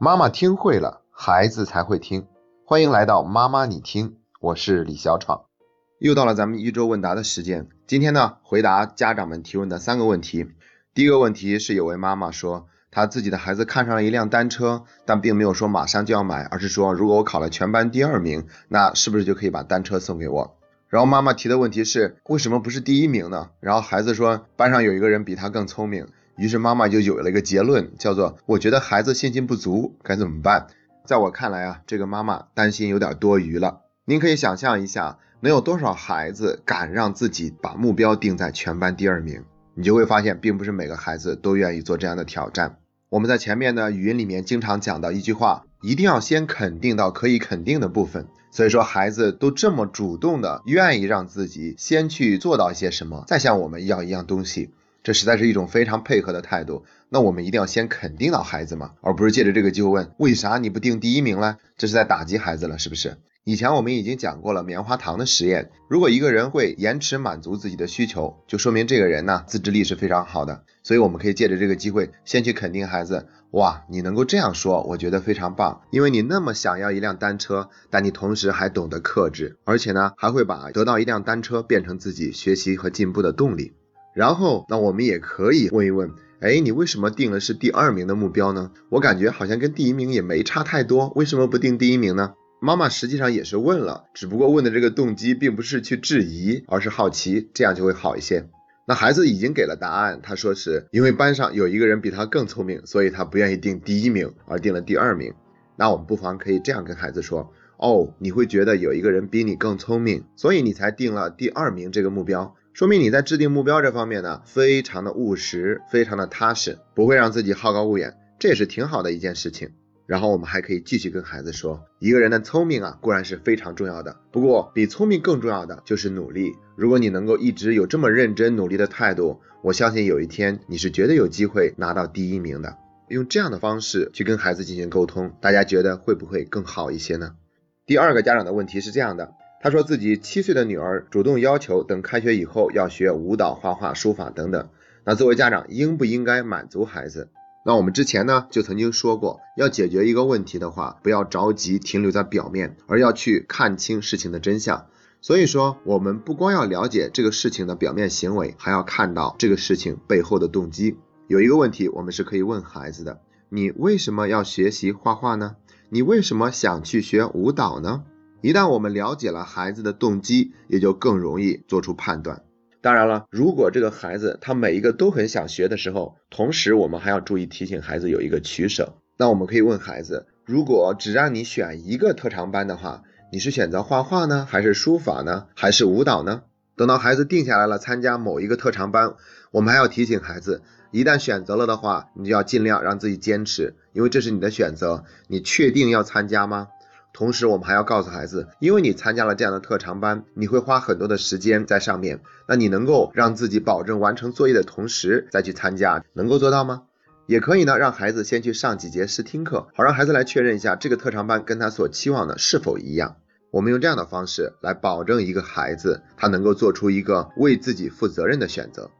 妈妈听会了，孩子才会听。欢迎来到妈妈你听，我是李小闯。又到了咱们一周问答的时间。今天呢，回答家长们提问的三个问题。第一个问题是有位妈妈说，她自己的孩子看上了一辆单车，但并没有说马上就要买，而是说如果我考了全班第二名，那是不是就可以把单车送给我？然后妈妈提的问题是，为什么不是第一名呢？然后孩子说，班上有一个人比他更聪明。于是妈妈就有了一个结论，叫做我觉得孩子信心不足，该怎么办？在我看来啊，这个妈妈担心有点多余了。您可以想象一下，能有多少孩子敢让自己把目标定在全班第二名？你就会发现，并不是每个孩子都愿意做这样的挑战。我们在前面的语音里面经常讲到一句话，一定要先肯定到可以肯定的部分。所以说，孩子都这么主动的愿意让自己先去做到一些什么，再向我们要一样东西。这实在是一种非常配合的态度。那我们一定要先肯定到孩子嘛，而不是借着这个机会问为啥你不定第一名呢？这是在打击孩子了，是不是？以前我们已经讲过了棉花糖的实验。如果一个人会延迟满足自己的需求，就说明这个人呢自制力是非常好的。所以我们可以借着这个机会先去肯定孩子。哇，你能够这样说，我觉得非常棒，因为你那么想要一辆单车，但你同时还懂得克制，而且呢还会把得到一辆单车变成自己学习和进步的动力。然后，那我们也可以问一问，哎，你为什么定的是第二名的目标呢？我感觉好像跟第一名也没差太多，为什么不定第一名呢？妈妈实际上也是问了，只不过问的这个动机并不是去质疑，而是好奇，这样就会好一些。那孩子已经给了答案，他说是因为班上有一个人比他更聪明，所以他不愿意定第一名，而定了第二名。那我们不妨可以这样跟孩子说，哦，你会觉得有一个人比你更聪明，所以你才定了第二名这个目标。说明你在制定目标这方面呢，非常的务实，非常的踏实，不会让自己好高骛远，这也是挺好的一件事情。然后我们还可以继续跟孩子说，一个人的聪明啊固然是非常重要的，不过比聪明更重要的就是努力。如果你能够一直有这么认真努力的态度，我相信有一天你是绝对有机会拿到第一名的。用这样的方式去跟孩子进行沟通，大家觉得会不会更好一些呢？第二个家长的问题是这样的。他说自己七岁的女儿主动要求等开学以后要学舞蹈、画画、书法等等。那作为家长应不应该满足孩子？那我们之前呢就曾经说过，要解决一个问题的话，不要着急停留在表面，而要去看清事情的真相。所以说，我们不光要了解这个事情的表面行为，还要看到这个事情背后的动机。有一个问题，我们是可以问孩子的：你为什么要学习画画呢？你为什么想去学舞蹈呢？一旦我们了解了孩子的动机，也就更容易做出判断。当然了，如果这个孩子他每一个都很想学的时候，同时我们还要注意提醒孩子有一个取舍。那我们可以问孩子：如果只让你选一个特长班的话，你是选择画画呢，还是书法呢，还是舞蹈呢？等到孩子定下来了参加某一个特长班，我们还要提醒孩子：一旦选择了的话，你就要尽量让自己坚持，因为这是你的选择。你确定要参加吗？同时，我们还要告诉孩子，因为你参加了这样的特长班，你会花很多的时间在上面。那你能够让自己保证完成作业的同时再去参加，能够做到吗？也可以呢，让孩子先去上几节试听课，好让孩子来确认一下这个特长班跟他所期望的是否一样。我们用这样的方式来保证一个孩子他能够做出一个为自己负责任的选择。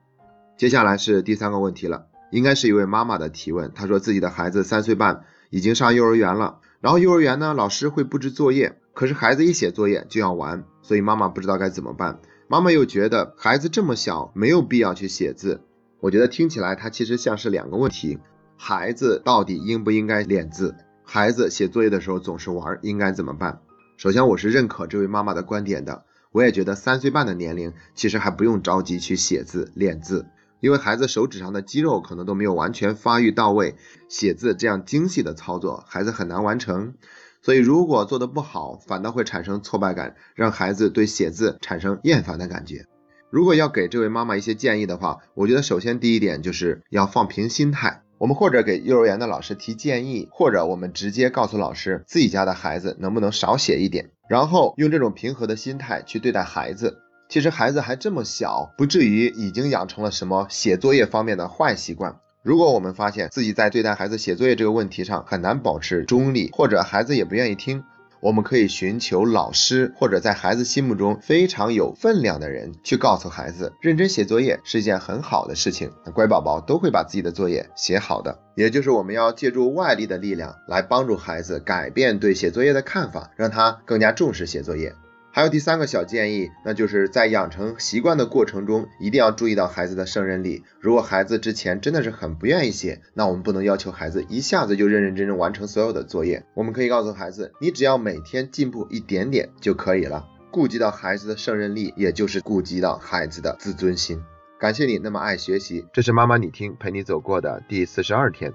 接下来是第三个问题了，应该是一位妈妈的提问，她说自己的孩子三岁半，已经上幼儿园了。然后幼儿园呢，老师会布置作业，可是孩子一写作业就要玩，所以妈妈不知道该怎么办。妈妈又觉得孩子这么小，没有必要去写字。我觉得听起来它其实像是两个问题：孩子到底应不应该练字？孩子写作业的时候总是玩，应该怎么办？首先，我是认可这位妈妈的观点的，我也觉得三岁半的年龄其实还不用着急去写字练字。因为孩子手指上的肌肉可能都没有完全发育到位，写字这样精细的操作，孩子很难完成。所以如果做的不好，反倒会产生挫败感，让孩子对写字产生厌烦的感觉。如果要给这位妈妈一些建议的话，我觉得首先第一点就是要放平心态。我们或者给幼儿园的老师提建议，或者我们直接告诉老师自己家的孩子能不能少写一点，然后用这种平和的心态去对待孩子。其实孩子还这么小，不至于已经养成了什么写作业方面的坏习惯。如果我们发现自己在对待孩子写作业这个问题上很难保持中立，或者孩子也不愿意听，我们可以寻求老师或者在孩子心目中非常有分量的人，去告诉孩子，认真写作业是一件很好的事情。乖宝宝都会把自己的作业写好的。也就是我们要借助外力的力量来帮助孩子改变对写作业的看法，让他更加重视写作业。还有第三个小建议，那就是在养成习惯的过程中，一定要注意到孩子的胜任力。如果孩子之前真的是很不愿意写，那我们不能要求孩子一下子就认认真真完成所有的作业。我们可以告诉孩子，你只要每天进步一点点就可以了。顾及到孩子的胜任力，也就是顾及到孩子的自尊心。感谢你那么爱学习，这是妈妈你听陪你走过的第四十二天。